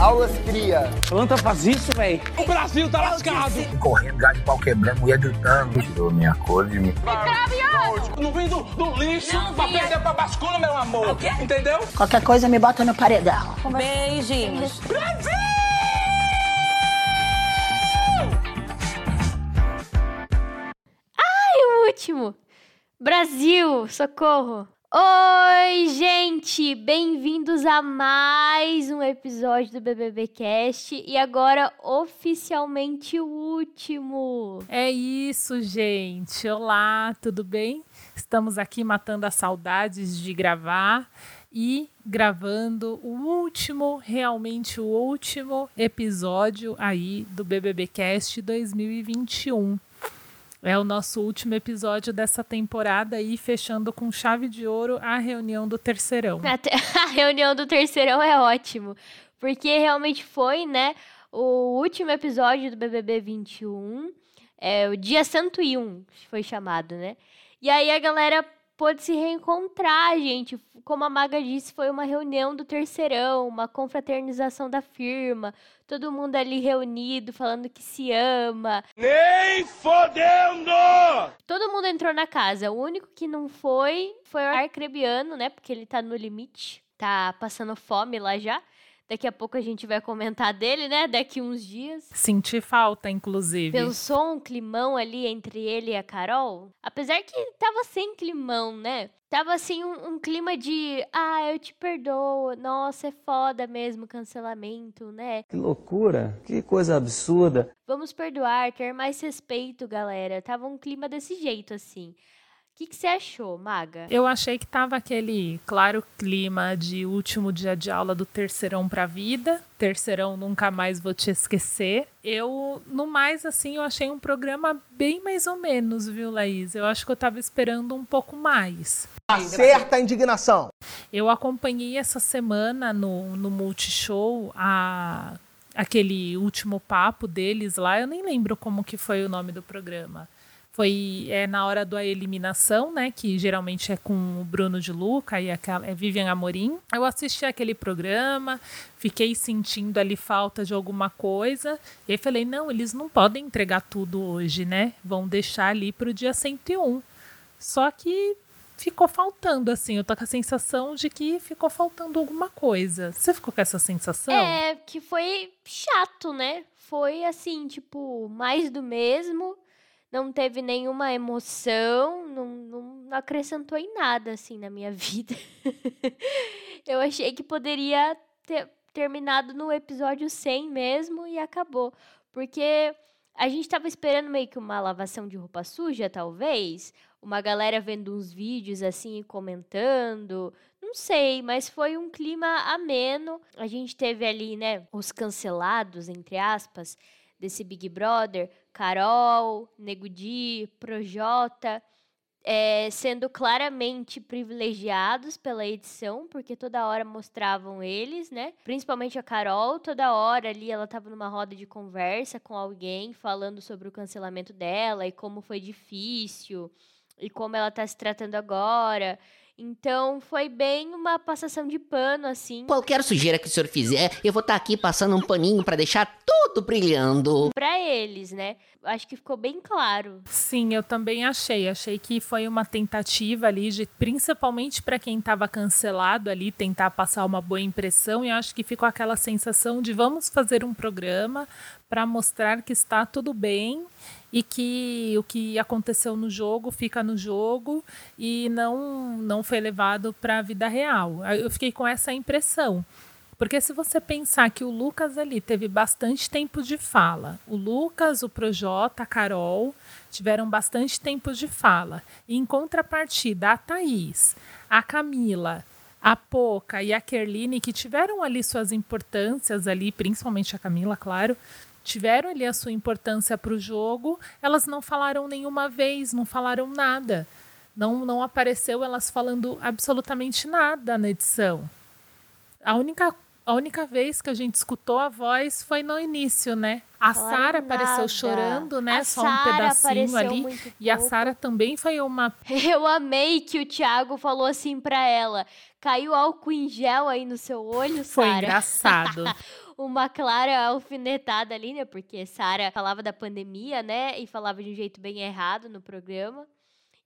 Aulas cria. Planta faz isso, velho. O Brasil tá lascado. Correndo, gás de pau quebrando, mulher gritando. Tirou minha cor de mim. Não vim do, do lixo pra perder pra bascula, meu amor. Entendeu? Qualquer coisa me bota no paredão. Beijinhos. o último. Brasil, socorro. Oi, gente! Bem-vindos a mais um episódio do BBB Cast e agora oficialmente o último. É isso, gente. Olá, tudo bem? Estamos aqui matando as saudades de gravar e gravando o último, realmente o último episódio aí do BBB Cast 2021. É o nosso último episódio dessa temporada aí, fechando com chave de ouro a reunião do terceirão. A reunião do terceirão é ótimo, porque realmente foi, né, o último episódio do BBB 21, é o Dia Santo e Um, foi chamado, né? E aí a galera pôde se reencontrar, gente. Como a Maga disse, foi uma reunião do terceirão, uma confraternização da firma, todo mundo ali reunido, falando que se ama. Nem fodendo! Todo mundo entrou na casa. O único que não foi foi o Arcrebiano, né? Porque ele tá no limite. Tá passando fome lá já. Daqui a pouco a gente vai comentar dele, né? Daqui uns dias. Senti falta, inclusive. Pensou um climão ali entre ele e a Carol? Apesar que tava sem climão, né? Tava assim um, um clima de, ah, eu te perdoo, nossa, é foda mesmo, cancelamento, né? Que loucura. Que coisa absurda. Vamos perdoar, ter mais respeito, galera. Tava um clima desse jeito, assim. O que que você achou, Maga? Eu achei que tava aquele claro clima de último dia de aula do terceirão pra vida. Terceirão, nunca mais vou te esquecer. Eu, no mais, assim, eu achei um programa bem mais ou menos, viu, Laís? Eu acho que eu tava esperando um pouco mais. Acerta a indignação. Eu acompanhei essa semana no, no Multishow a, aquele último papo deles lá. Eu nem lembro como que foi o nome do programa. Foi é, na hora da eliminação, né? Que geralmente é com o Bruno de Luca e aquela, é Vivian Amorim. Eu assisti aquele programa, fiquei sentindo ali falta de alguma coisa. E aí falei, não, eles não podem entregar tudo hoje, né? Vão deixar ali pro dia 101. Só que ficou faltando, assim. Eu tô com a sensação de que ficou faltando alguma coisa. Você ficou com essa sensação? É, que foi chato, né? Foi assim, tipo, mais do mesmo. Não teve nenhuma emoção, não, não acrescentou em nada, assim, na minha vida. Eu achei que poderia ter terminado no episódio 100 mesmo e acabou. Porque a gente tava esperando meio que uma lavação de roupa suja, talvez. Uma galera vendo uns vídeos assim e comentando. Não sei, mas foi um clima ameno. A gente teve ali, né, os cancelados, entre aspas, desse Big Brother. Carol, Nego Di, Projota. é, sendo claramente privilegiados pela edição, porque toda hora mostravam eles, né? Principalmente a Carol, toda hora ali ela tava numa roda de conversa com alguém, falando sobre o cancelamento dela e como foi difícil e como ela tá se tratando agora. Então foi bem uma passação de pano, assim, Qualquer sujeira que o senhor fizer, eu vou estar aqui passando um paninho pra deixar tudo brilhando. pra eles, né? Acho que ficou bem claro. Sim, eu também achei. Achei que foi uma tentativa ali, de, principalmente para quem estava cancelado ali, tentar passar uma boa impressão. E eu acho que ficou aquela sensação de vamos fazer um programa para mostrar que está tudo bem e que o que aconteceu no jogo fica no jogo e não não foi levado para a vida real. Eu fiquei com essa impressão. Porque se você pensar que o Lucas ali teve bastante tempo de fala, o Lucas, o Projota, a Carol tiveram bastante tempo de fala. E em contrapartida, a Thaís, a Camila, a Poca e a Kerline, que tiveram ali suas importâncias ali, principalmente a Camila, claro, tiveram ali a sua importância para o jogo, elas não falaram nenhuma vez, não falaram nada. Não, não apareceu elas falando absolutamente nada na edição. A única, a única vez que a gente escutou a voz foi no início, né? A Sara apareceu chorando, né? A Só um Sara pedacinho ali. E a. Sara também foi uma. Eu amei que o Thiago falou assim pra ela: caiu álcool em gel aí no seu olho, Foi Sara. engraçado. uma clara alfinetada ali, né? Porque Sara falava da pandemia, né? E falava de um jeito bem errado no programa.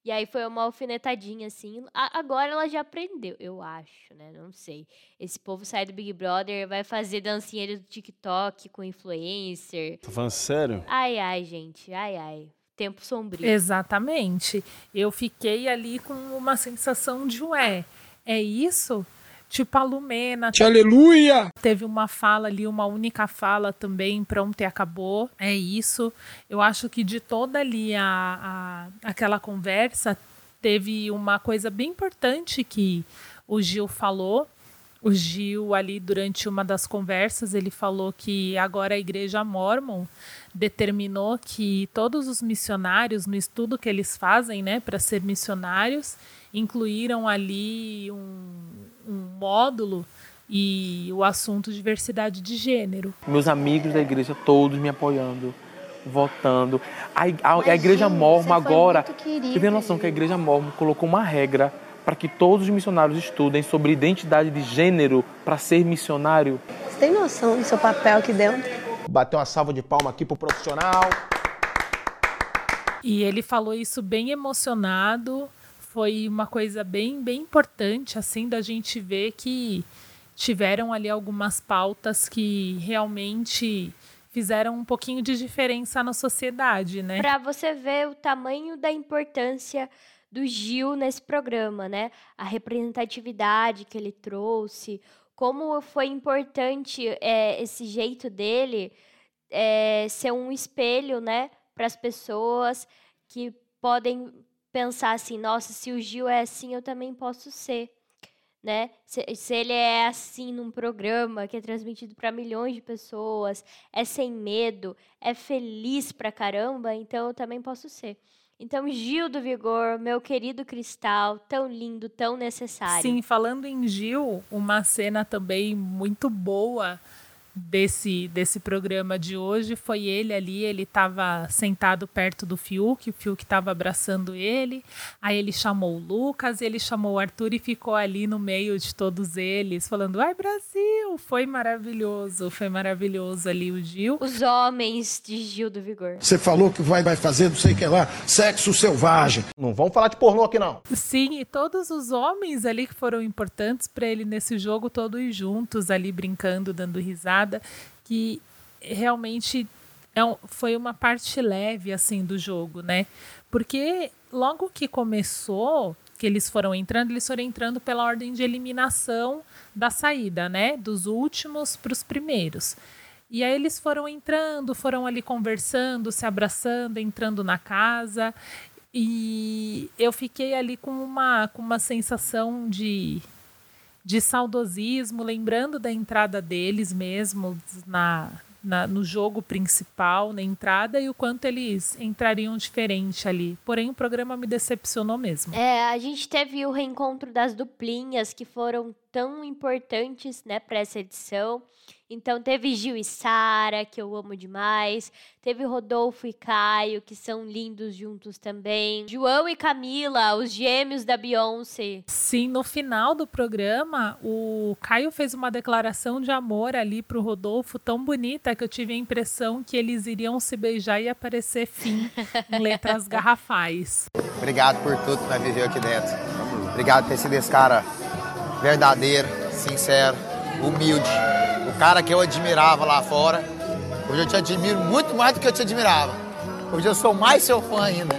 E aí foi uma alfinetadinha, assim. A- agora ela já aprendeu, eu acho, né? Não sei. Esse povo sai do Big Brother, vai fazer dancinha do TikTok com influencer. Tá falando sério? Ai, ai, gente. Ai, ai. Tempo sombrio. Exatamente. Eu fiquei ali com uma sensação de, ué, é isso? Tipo a Lumena Aleluia! teve uma fala ali, uma única fala também, pronto e acabou. É isso. Eu acho que de toda ali a, a- aquela conversa, teve uma coisa bem importante que o Gil falou. O Gil, ali, durante uma das conversas, ele falou que agora a igreja mormon determinou que todos os missionários, no estudo que eles fazem, né, para ser missionários, incluíram ali um, um módulo e o assunto diversidade de gênero. meus amigos da igreja todos me apoiando, votando. A, a- a igreja mormon agora, você tem noção que a igreja mormon colocou uma regra para que todos os missionários estudem sobre identidade de gênero para ser missionário? Você tem noção do seu papel aqui dentro? Bater uma salva de palma aqui pro profissional. E ele falou isso bem emocionado. Foi uma coisa bem, bem importante, assim, da gente ver que tiveram ali algumas pautas que realmente fizeram um pouquinho de diferença na sociedade, né? Pra você ver o tamanho da importância do Gil nesse programa, né? A representatividade que ele trouxe, como foi importante é, esse jeito dele é, ser um espelho, né, para as pessoas que podem pensar assim, nossa, se o Gil é assim, eu também posso ser. Né? Se, se ele é assim num programa que é transmitido para milhões de pessoas, é sem medo, é feliz pra caramba, então eu também posso ser. Então, Gil do Vigor, meu querido Cristal, tão lindo, tão necessário. Sim, falando em Gil, uma cena também muito boa desse, desse programa de hoje foi ele ali, ele estava sentado perto do Fiuk, o Fiuk estava abraçando ele, aí ele chamou o Lucas, ele chamou o Arthur e ficou ali no meio de todos eles, falando, ai Brasil, foi maravilhoso, foi maravilhoso ali o Gil. Os homens de Gil do Vigor. Você falou que vai, vai fazer não sei o que lá, sexo selvagem. Não vamos falar de pornô aqui, não. Sim, e todos os homens ali que foram importantes para ele nesse jogo, todos juntos ali brincando, dando risada, que realmente é um- foi uma parte leve assim do jogo, né? Porque logo que começou, que eles foram entrando, eles foram entrando pela ordem de eliminação da saída, né? Dos últimos para os primeiros. E aí eles foram entrando, foram ali conversando, se abraçando, entrando na casa. E eu fiquei ali com uma, com uma sensação de, de saudosismo, lembrando da entrada deles mesmo na, na, no jogo principal, na entrada, e o quanto eles entrariam diferente ali. Porém, o programa me decepcionou mesmo. É, a gente teve o reencontro das duplinhas que foram tão importantes, né, para essa edição. Então teve Gil e Sara, que eu amo demais. Teve Rodolfo e Caio, que são lindos juntos também. João e Camila, os gêmeos da Beyoncé. Sim, no final do programa, o Caio fez uma declaração de amor ali pro Rodolfo tão bonita que eu tive a impressão que eles iriam se beijar e aparecer fim em letras garrafais. Obrigado por tudo que nós viveu aqui dentro. Obrigado por ter sido esse cara verdadeiro, sincero, humilde. O cara que eu admirava lá fora. Hoje eu te admiro muito mais do que eu te admirava. Hoje eu sou mais seu fã ainda.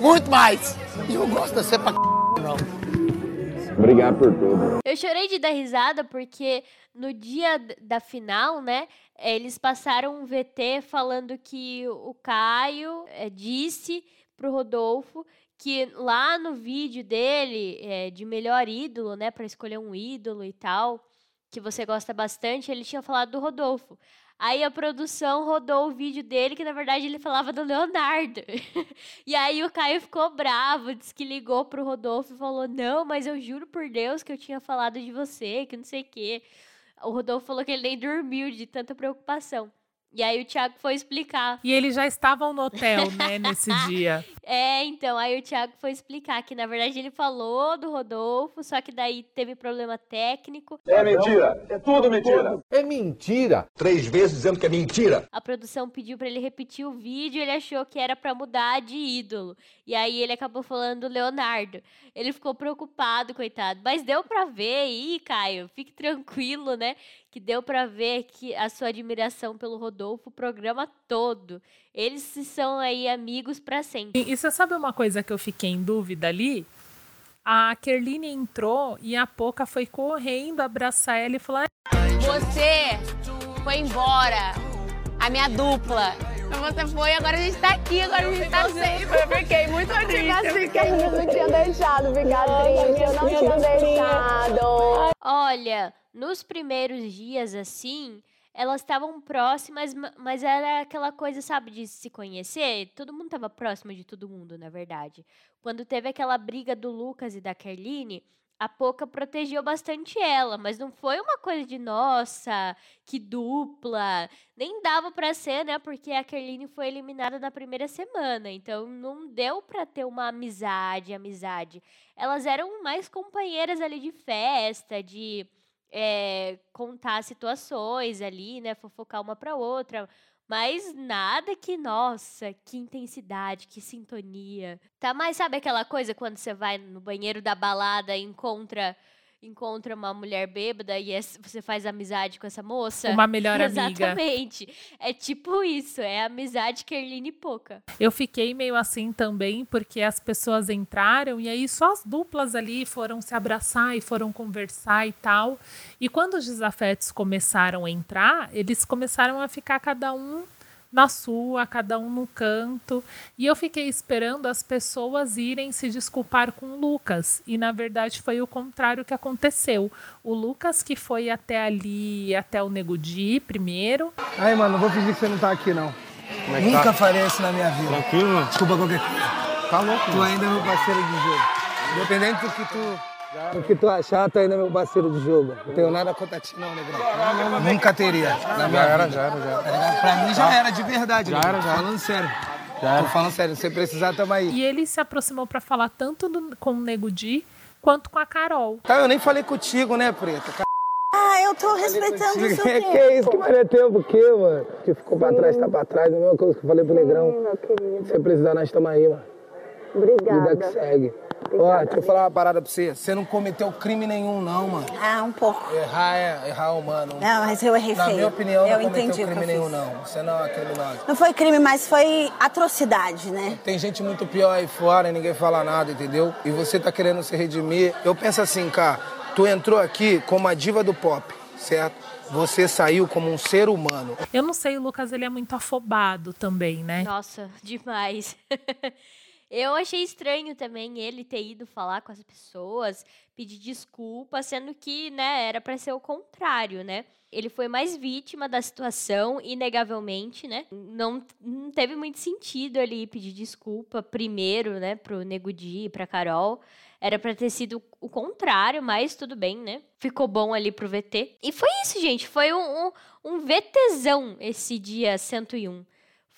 Muito mais. E eu gosto de você pra c... não. Obrigado por tudo. Eu chorei de dar risada porque no dia da final, né, eles passaram um VT falando que o Caio eh, disse pro Rodolfo que lá no vídeo dele eh, de melhor ídolo, né, para escolher um ídolo e tal, que você gosta bastante, ele tinha falado do Rodolfo. Aí a produção rodou o vídeo dele, que na verdade ele falava do Leonardo. e aí o Caio ficou bravo, disse que ligou pro Rodolfo e falou: Não, mas eu juro por Deus que eu tinha falado de você, que não sei o quê. O Rodolfo falou que ele nem dormiu de tanta preocupação. E aí o Thiago foi explicar. E eles já estavam no hotel, né, nesse dia. É, então, aí o Thiago foi explicar que, na verdade, ele falou do Rodolfo, só que daí teve problema técnico. É mentira. É tudo mentira. É mentira. Três vezes dizendo que é mentira. A produção pediu pra ele repetir o vídeo, ele achou que era pra mudar de ídolo. E aí ele acabou falando do Leonardo. Ele ficou preocupado, coitado. Mas deu pra ver aí, Caio, fique tranquilo, né? Que deu pra ver que a sua admiração pelo Rodolfo o programa todo. Eles são aí amigos pra sempre. E, e você sabe uma coisa que eu fiquei em dúvida ali? A Kerline entrou e a Poca foi correndo abraçar ela e falar: Você foi embora, a minha dupla. Você foi, agora a gente tá aqui, agora a gente tá sempre. Eu fiquei muito triste. Assim que eu não tinha deixado ficar triste, eu não tinha deixado. Olha, nos primeiros dias assim, elas estavam próximas, ma- mas era aquela coisa, sabe, de se conhecer. Todo mundo estava próximo de todo mundo, na verdade. Quando teve aquela briga do Lucas e da Kerline, a Poca protegeu bastante ela, mas não foi uma coisa de nossa, que dupla. Nem dava pra ser, né? Porque a Kerline foi eliminada na primeira semana, então não deu pra ter uma amizade, amizade. Elas eram mais companheiras ali de festa, de é, contar situações ali, né? Fofocar uma pra outra. Mas nada que, nossa, que intensidade, que sintonia. Tá mais, sabe aquela coisa quando você vai no banheiro da balada e encontra, encontra uma mulher bêbada e es- você faz amizade com essa moça? Uma melhor amiga. Exatamente. É tipo isso, é amizade Kerline Poca. Eu fiquei meio assim também, porque as pessoas entraram e aí só as duplas ali foram se abraçar e foram conversar e tal. E quando os desafetos começaram a entrar, eles começaram a ficar cada um na sua, cada um no canto. E eu fiquei esperando as pessoas irem se desculpar com o Lucas. E na verdade foi o contrário que aconteceu. O Lucas que foi até ali, até o Nego Di primeiro. Aí, mano, não vou fingir que você não tá aqui, não. é que Nunca tá? farei isso na minha vida. Tranquilo, mano? Desculpa qualquer coisa. Tá louco, Tu mano. ainda é meu parceiro de jogo. Independente do que tu... Do que tu achar, tu ainda é meu parceiro de jogo. Não tenho nada contra ti, não, negrão. Nunca teria. Na minha Já era, vida. já era, já era. Tá ligado? Pra mim já era, de verdade. Já negrão. era, já era. Falando sério. Já era. Tô falando sério. Se precisar, tamo aí. E ele se aproximou para falar tanto do- com o Nego Di quanto com a Carol. Tá, eu nem falei contigo, né, Preta? Ah, eu tô respeitando o seu Que tempo. que isso? Que mané tempo o quê, mano? Que ficou pra trás, tá pra trás. A mesma coisa que eu falei pro Negrão. Se você precisar, nós estamos aí, mano. Obrigada. Vida que segue. Ó, deixa eu falar uma parada pra você. Você não cometeu crime nenhum, não, mano. Ah, um pouco. Errar é errar humano. Não, mas eu errei Na feio. minha opinião, Eu não cometeu crime nenhum, fiz. não. Você não é criminosa. Não foi crime, mas foi atrocidade, né? Tem gente muito pior aí fora e ninguém fala nada, entendeu? E você tá querendo se redimir. Eu penso assim, cara, tu entrou aqui como a diva do pop, certo? Você saiu como um ser humano. Eu não sei, o Lucas ele é muito afobado também, né? Nossa, demais. Eu achei estranho também ele ter ido falar com as pessoas, pedir desculpa, sendo que, né, era para ser o contrário, né? Ele foi mais vítima da situação, inegavelmente, né? Não, não teve muito sentido ele pedir desculpa primeiro, né, pro Nego Di e pra Carol. Era pra ter sido o contrário, mas tudo bem, né? Ficou bom ali pro VT. E foi isso, gente. Foi um, um, um VTzão esse dia 101.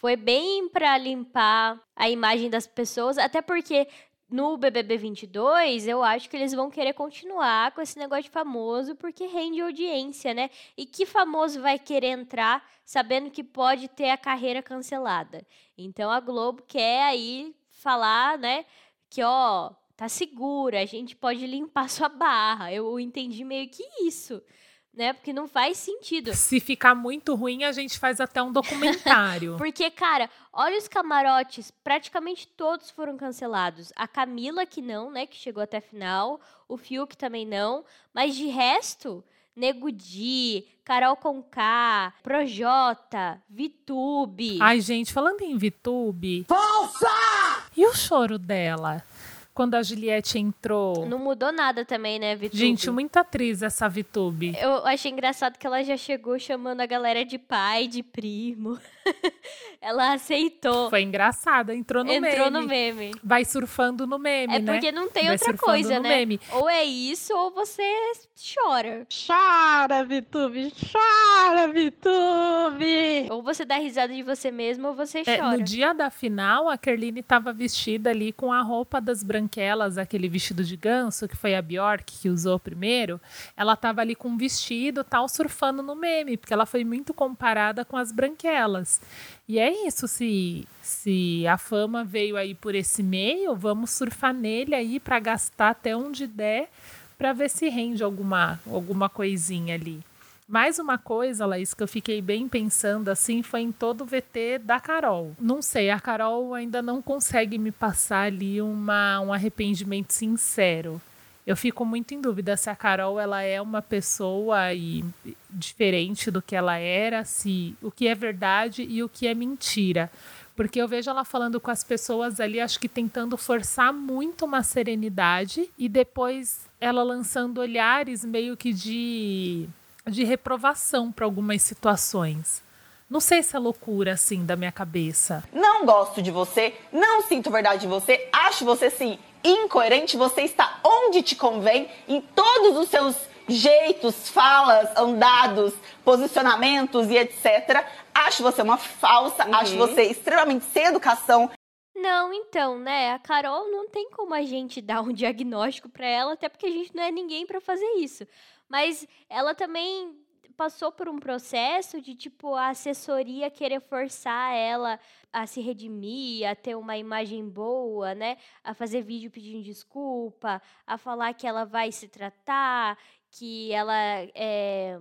Foi bem pra limpar a imagem das pessoas, até porque no BBB 22 eu acho que eles vão querer continuar com esse negócio de famoso porque rende audiência, né? E que famoso vai querer entrar sabendo que pode ter a carreira cancelada? Então a Globo quer aí falar, né, que ó, tá segura, a gente pode limpar sua barra. Eu entendi meio que isso, né? Porque não faz sentido. Se ficar muito ruim, a gente faz até um documentário. Porque, cara, olha os camarotes, praticamente todos foram cancelados. A Camila que não, né, que chegou até a final, o Fiuk também não, mas de resto, Nego Di, Carol Conká, Projota, Vitube. Ai, gente, falando em VTube. Falsa! E o choro dela? Quando a Juliette entrou. Não mudou nada também, né, Vitube? Gente, muita atriz essa VTube. Eu achei engraçado que ela já chegou chamando a galera de pai, de primo. ela aceitou. Foi engraçada, entrou no meme. Entrou no meme. Vai surfando no meme, É né? porque não tem Vai outra coisa, no né? meme. Ou é isso, ou você chora. Chora, Vitube, chora, Vitube. Ou você dá risada de você mesmo ou você É, chora. no dia da final, a Kerline estava vestida ali com a roupa das branquelas, aquele vestido de ganso, que foi a Bjork que usou primeiro. Ela estava ali com um vestido, tal, surfando no meme, porque ela foi muito comparada com as branquelas. E é isso, se, se a fama veio aí por esse meio, vamos surfar nele aí para gastar até onde der, para ver se rende alguma, alguma coisinha ali. Mais uma coisa, Laís, que eu fiquei bem pensando assim, foi em todo o VT da Carol. Não sei, a Carol ainda não consegue me passar ali uma, um arrependimento sincero. Eu fico muito em dúvida se a Carol ela é uma pessoa e, diferente do que ela era, se o que é verdade e o que é mentira. Porque eu vejo ela falando com as pessoas ali, acho que tentando forçar muito uma serenidade e depois ela lançando olhares meio que de de reprovação para algumas situações. Não sei se é loucura assim da minha cabeça. Não gosto de você, não sinto verdade de você, acho você sim incoerente, você está onde te convém, em todos os seus jeitos, falas, andados, posicionamentos e etc. Acho você uma falsa, Uhum. acho você extremamente sem educação. Não, então, né? A Carol não tem como a gente dar um diagnóstico pra ela, até porque a gente não é ninguém pra fazer isso. Mas ela também passou por um processo de tipo a assessoria querer forçar ela a se redimir, a ter uma imagem boa, né? A fazer vídeo pedindo desculpa, a falar que ela vai se tratar, que ela é,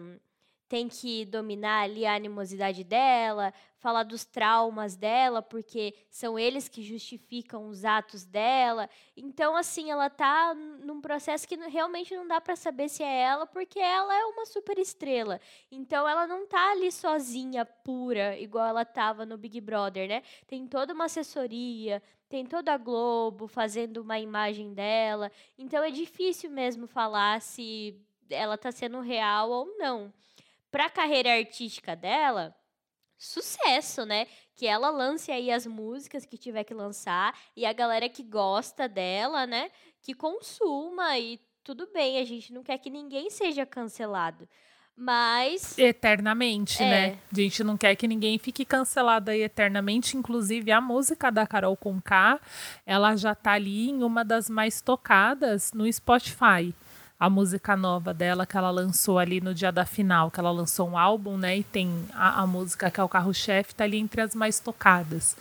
tem que dominar ali a animosidade dela, falar dos traumas dela, porque são eles que justificam os atos dela. Então, assim, ela tá num processo que realmente não dá pra saber se é ela, porque ela é uma super estrela. Então, ela não tá ali sozinha, pura, igual ela tava no Big Brother, né? Tem toda uma assessoria, tem toda a Globo fazendo uma imagem dela. Então, é difícil mesmo falar se ela tá sendo real ou não. Pra carreira artística dela, sucesso, né? Que ela lance aí as músicas que tiver que lançar e a galera que gosta dela, né? Que consuma e tudo bem, a gente não quer que ninguém seja cancelado. Mas Eternamente, É. né? A gente não quer que ninguém fique cancelado aí eternamente. Inclusive, a música da Carol Conká, ela já tá ali em uma das mais tocadas no Spotify. A música nova dela que ela lançou ali no dia da final, que ela lançou um álbum, né? E tem a, a música que é o carro-chefe, tá ali entre as mais tocadas.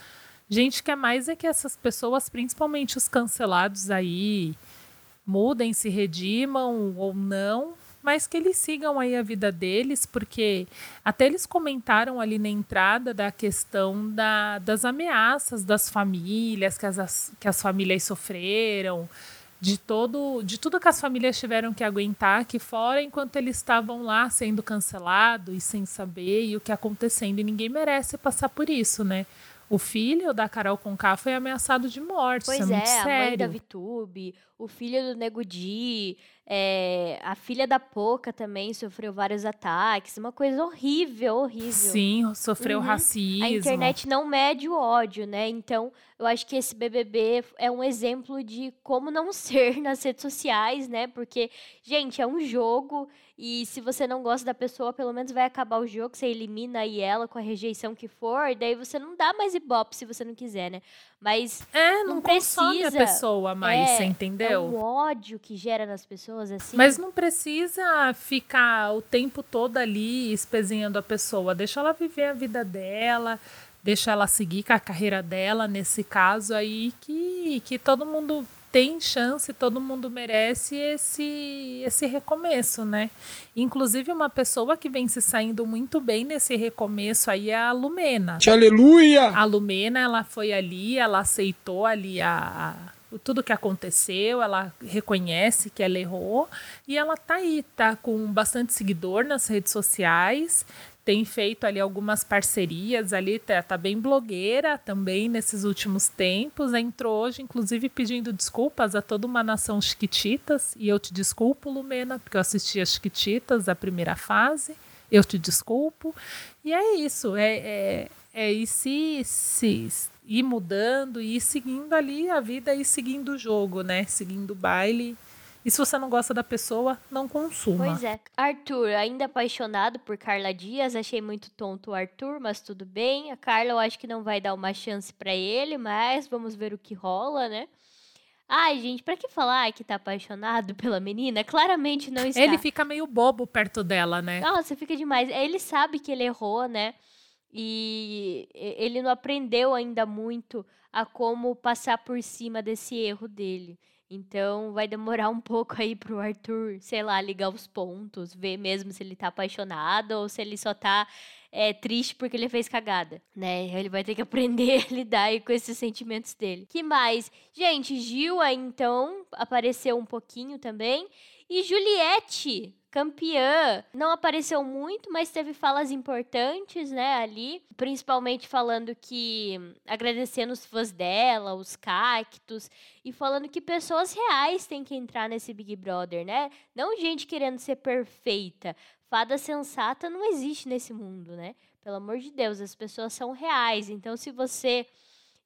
Gente, quer mais é que essas pessoas, principalmente os cancelados aí, mudem, se redimam ou não, mas que eles sigam aí a vida deles, porque até eles comentaram ali na entrada da questão da, das ameaças das famílias, que as, que as famílias sofreram, de todo de tudo que as famílias tiveram que aguentar aqui fora enquanto eles estavam lá sendo cancelados e sem saber e o que acontecendo e ninguém merece passar por isso, né? O filho da Carol Conká foi ameaçado de morte, Pois isso é, é, a mãe da sério. Vitube, o filho do Nego Di, é, a filha da Poca também sofreu vários ataques. Uma coisa horrível, horrível. Sim, sofreu Uhum. racismo. A internet não mede o ódio, né? Então, eu acho que esse BBB é um exemplo de como não ser nas redes sociais, né? Porque, gente, é um jogo e se você não gosta da pessoa, pelo menos vai acabar o jogo, você elimina aí ela com a rejeição que for, daí você não dá mais ibope se você não quiser, né? Mas é, não, a precisa. pessoa mais, é, você entendeu? É um ódio que gera nas pessoas, assim. Mas não precisa ficar o tempo todo ali espezinhando a pessoa. Deixa ela viver a vida dela, deixa ela seguir com a carreira dela, nesse caso aí, que, que todo mundo tem chance, todo mundo merece esse, esse recomeço, né? Inclusive, uma pessoa que vem se saindo muito bem nesse recomeço aí é a Lumena. Aleluia! A Lumena, ela foi ali, ela aceitou ali a, a- tudo que aconteceu, ela reconhece que ela errou e ela tá aí, tá com bastante seguidor nas redes sociais, tem feito ali algumas parcerias ali, tá, tá bem blogueira também nesses últimos tempos, entrou hoje inclusive pedindo desculpas a toda uma nação Chiquititas, e eu te desculpo, Lumena, porque eu assisti as Chiquititas, a primeira fase, eu te desculpo, e é isso, é, é, é ir se ir mudando e ir seguindo ali a vida e seguindo o jogo, né? Seguindo o baile E se você não gosta da pessoa, não consuma. Pois é. Arthur, ainda apaixonado por Carla Dias, achei muito tonto o Arthur, mas tudo bem. A Carla eu acho que não vai dar uma chance para ele, mas vamos ver o que rola, né? Ai, gente, pra que falar que tá apaixonado pela menina? Claramente não está. Ele fica meio bobo perto dela, né? Nossa, fica demais. Ele sabe que ele errou, né? E ele não aprendeu ainda muito a como passar por cima desse erro dele. Então vai demorar um pouco aí pro Arthur, sei lá, ligar os pontos, ver mesmo se ele tá apaixonado ou se ele só tá é, triste porque ele fez cagada, né? Ele vai ter que aprender a lidar com esses sentimentos dele. Que mais? Gente, Gil então apareceu um pouquinho também. E Juliette, campeã. Não apareceu muito, mas teve falas importantes, né, ali. Principalmente falando que. agradecendo os fãs dela, os cactos. E falando que pessoas reais têm que entrar nesse Big Brother, né? Não gente querendo ser perfeita. Fada sensata não existe nesse mundo, né? Pelo amor de Deus, as pessoas são reais. Então, se você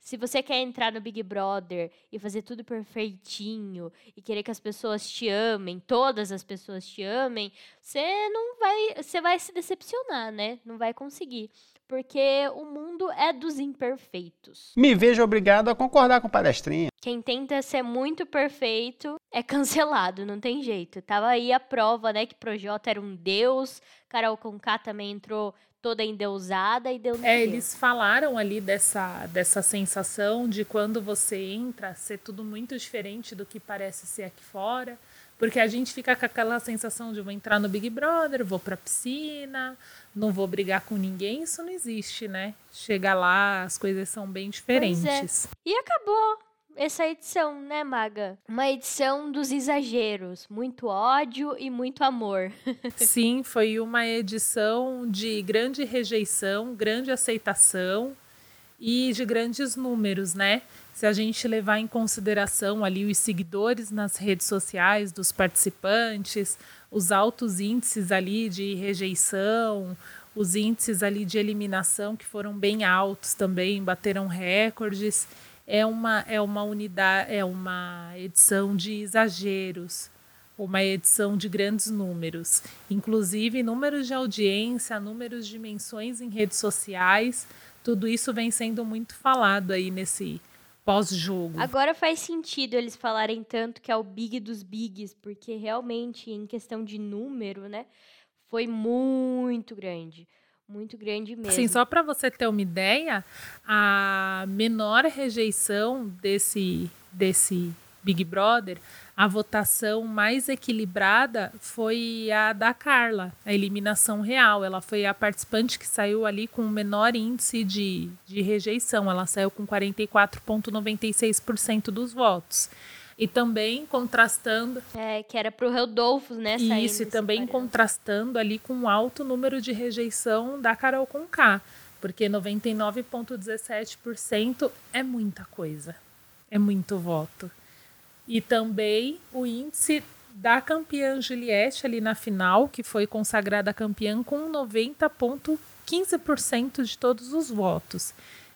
se você quer entrar no Big Brother e fazer tudo perfeitinho e querer que as pessoas te amem, todas as pessoas te amem, você não vai, você vai se decepcionar, né? Não vai conseguir, porque o mundo é dos imperfeitos. Me vejo obrigado a concordar com o palestrinha. Quem tenta ser muito perfeito é cancelado, não tem jeito. Tava aí a prova, né, que Projota era um deus, Carol Conká também entrou toda endeusada e deu no É, eles falaram ali dessa, dessa sensação de quando você entra ser tudo muito diferente do que parece ser aqui fora. Porque a gente fica com aquela sensação de vou entrar no Big Brother, vou pra piscina, não vou brigar com ninguém. Isso não existe, né? Chega lá, as coisas são bem diferentes. Pois é. E acabou essa edição, né, Maga? Uma edição dos exageros, muito ódio e muito amor. Sim, foi uma edição de grande rejeição, grande aceitação e de grandes números, né? Se a gente levar em consideração ali os seguidores nas redes sociais dos participantes, os altos índices ali de rejeição, os índices ali de eliminação que foram bem altos também, bateram recordes é uma, é uma unidade, é uma edição de exageros, uma edição de grandes números, inclusive números de audiência, números de menções em redes sociais, tudo isso vem sendo muito falado aí nesse pós-jogo. Agora faz sentido eles falarem tanto que é o big dos bigs, porque realmente em questão de número, né, foi muito grande muito grande mesmo. Sim, só para você ter uma ideia, a menor rejeição desse, desse Big Brother, a votação mais equilibrada foi a da Carla, a eliminação real. Ela foi a participante que saiu ali com o menor índice de, de rejeição. Ela saiu com 44,96% dos votos. E também contrastando. É, que era para o Rodolfo, né? Isso, e também contrastando ali com o alto número de rejeição da Carol Conká. Porque 99,17% é muita coisa. É muito voto. E também o índice da campeã Juliette ali na final, que foi consagrada campeã com 90,15% de todos os votos.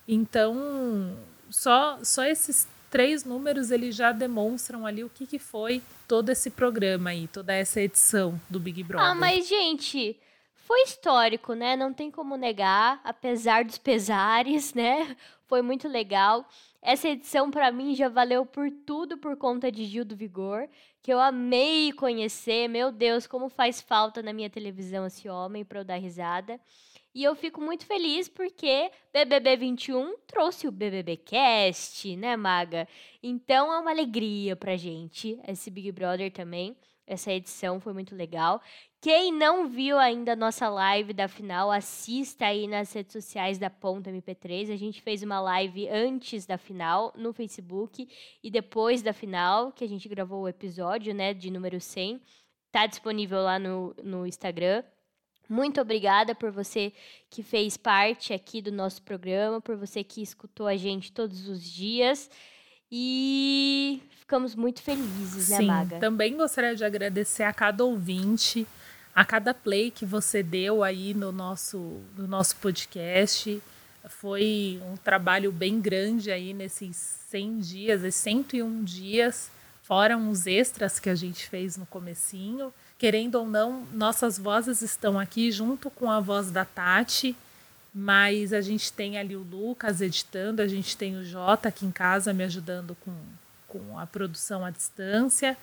Então, só, só esses três números eles já demonstram ali o que, que foi todo esse programa aí, toda essa edição do Big Brother. Ah, mas gente, foi histórico, né? Não tem como negar, apesar dos pesares, né? Foi muito legal. Essa edição para mim já valeu por tudo por conta de Gil do Vigor, que eu amei conhecer. Meu Deus, como faz falta na minha televisão esse homem para eu dar risada. E eu fico muito feliz porque BBB 21 trouxe o BBB Cast, né, Maga? Então é uma alegria pra gente esse Big Brother também. Essa edição foi muito legal. Quem não viu ainda a nossa live da final, assista aí nas redes sociais da Ponta MP3. A gente fez uma live antes da final no Facebook e depois da final, que a gente gravou o episódio, né, de número 100. Tá disponível lá no, no Instagram. Muito obrigada por você que fez parte aqui do nosso programa, por você que escutou a gente todos os dias. E ficamos muito felizes, né, Sim, Maga? Também gostaria de agradecer a cada ouvinte, a cada play que você deu aí no nosso, no nosso podcast. Foi um trabalho bem grande aí nesses 100 dias, esses 101 dias fora uns extras que a gente fez no comecinho. Querendo ou não, nossas vozes estão aqui junto com a voz da Tati, mas a gente tem ali o Lucas editando, a gente tem o Jota aqui em casa me ajudando com, com a produção à distância.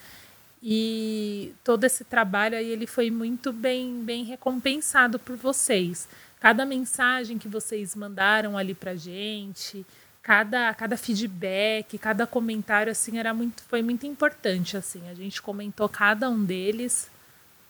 E todo esse trabalho aí ele foi muito bem, bem recompensado por vocês. Cada mensagem que vocês mandaram ali pra gente, cada, cada feedback, cada comentário assim era muito foi muito importante assim. A gente comentou cada um deles,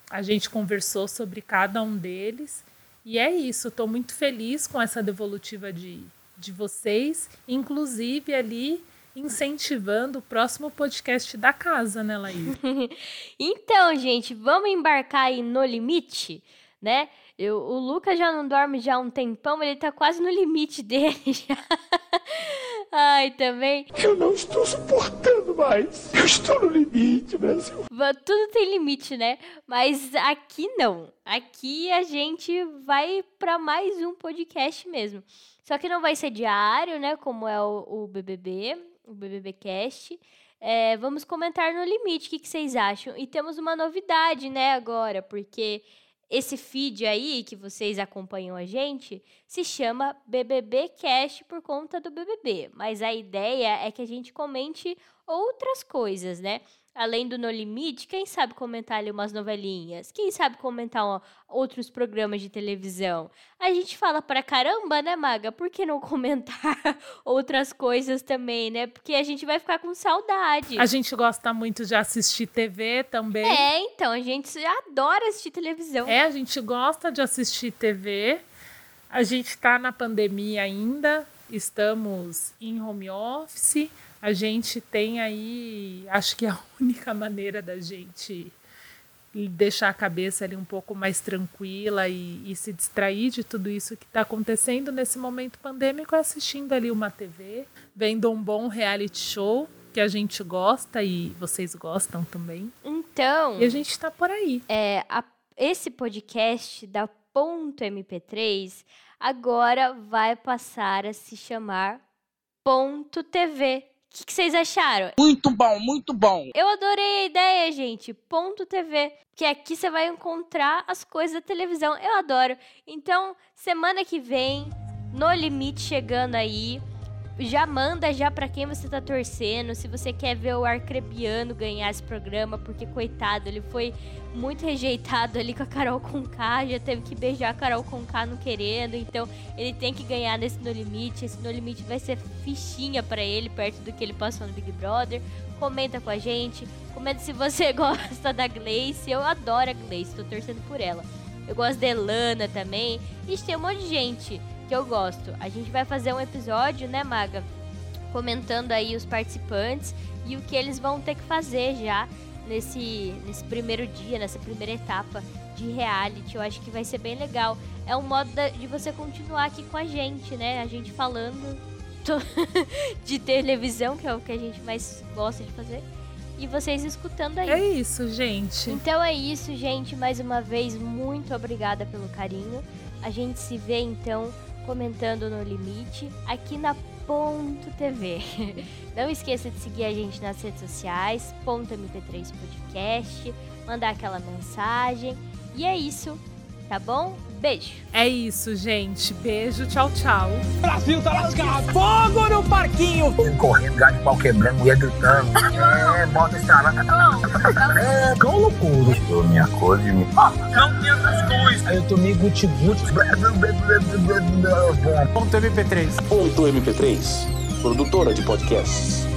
a gente conversou sobre cada um deles e é isso. Estou muito feliz com essa devolutiva de, de vocês, inclusive ali incentivando o próximo podcast da casa, né, Laís? então, gente, vamos embarcar aí no limite, né? Eu, o Lucas já não dorme já há um tempão, ele tá quase no limite dele já. Ai, também. Eu não estou suportando mais. Eu estou no limite, Brasil. Tudo tem limite, né? Mas aqui não. Aqui a gente vai para mais um podcast mesmo. Só que não vai ser diário, né? Como é o, o BBB, o BBB Cast. É, vamos comentar no limite, o que, que vocês acham? E temos uma novidade, né, agora, porque esse feed aí que vocês acompanham a gente se chama BBB Cast por conta do BBB, mas a ideia é que a gente comente outras coisas, né? Além do No Limite, quem sabe comentar ali umas novelinhas? Quem sabe comentar ó, outros programas de televisão? A gente fala pra caramba, né, Maga? Por que não comentar outras coisas também, né? Porque a gente vai ficar com saudade. A gente gosta muito de assistir TV também. É, então, a gente adora assistir televisão. É, a gente gosta de assistir TV. A gente tá na pandemia ainda, estamos em home office a gente tem aí, acho que é a única maneira da gente deixar a cabeça ali um pouco mais tranquila e, e se distrair de tudo isso que está acontecendo nesse momento pandêmico é assistindo ali uma TV, vendo um bom reality show que a gente gosta e vocês gostam também. Então. E a gente está por aí. É, a, esse podcast da Ponto MP3 agora vai passar a se chamar Ponto TV. O que, que, vocês acharam? Muito bom, muito bom. Eu adorei a ideia, gente. Ponto TV. Que aqui você vai encontrar as coisas da televisão. Eu adoro. Então, semana que vem, No Limite chegando aí já manda já para quem você tá torcendo, se você quer ver o Arcrebiano ganhar esse programa, porque coitado, ele foi muito rejeitado ali com a Carol Conká, já teve que beijar a Carol Conká não querendo, então ele tem que ganhar nesse No Limite, esse No Limite vai ser fichinha para ele, perto do que ele passou no Big Brother. Comenta com a gente, comenta se você gosta da Gleice, eu adoro a Gleice, tô torcendo por ela. Eu gosto da Elana também, e tem um monte de gente que eu gosto. A gente vai fazer um episódio, né, Maga? Comentando aí os participantes e o que eles vão ter que fazer já nesse, nesse primeiro dia, nessa primeira etapa de reality. Eu acho que vai ser bem legal. É um modo de você continuar aqui com a gente, né? A gente falando de televisão, que é o que a gente mais gosta de fazer. E vocês escutando aí. É isso, gente. Então é isso, gente. Mais uma vez, muito obrigada pelo carinho. A gente se vê então comentando no limite aqui na Ponto TV. Não esqueça de seguir a gente nas redes sociais, ponto MP3 Podcast, mandar aquela mensagem. E é isso, tá bom? Beijo. É isso, gente. Beijo, tchau, tchau. Brasil tá lascado. Fogo no parquinho. Correndo, galho de pau quebrando, mulher gritando. É, bota esse lá. É, cão loucura. Tirou minha cor de mim. Não tem essas coisas. Aí eu tomei guti-guti. Ponto MP3. Ponto MP3. Produtora de podcasts.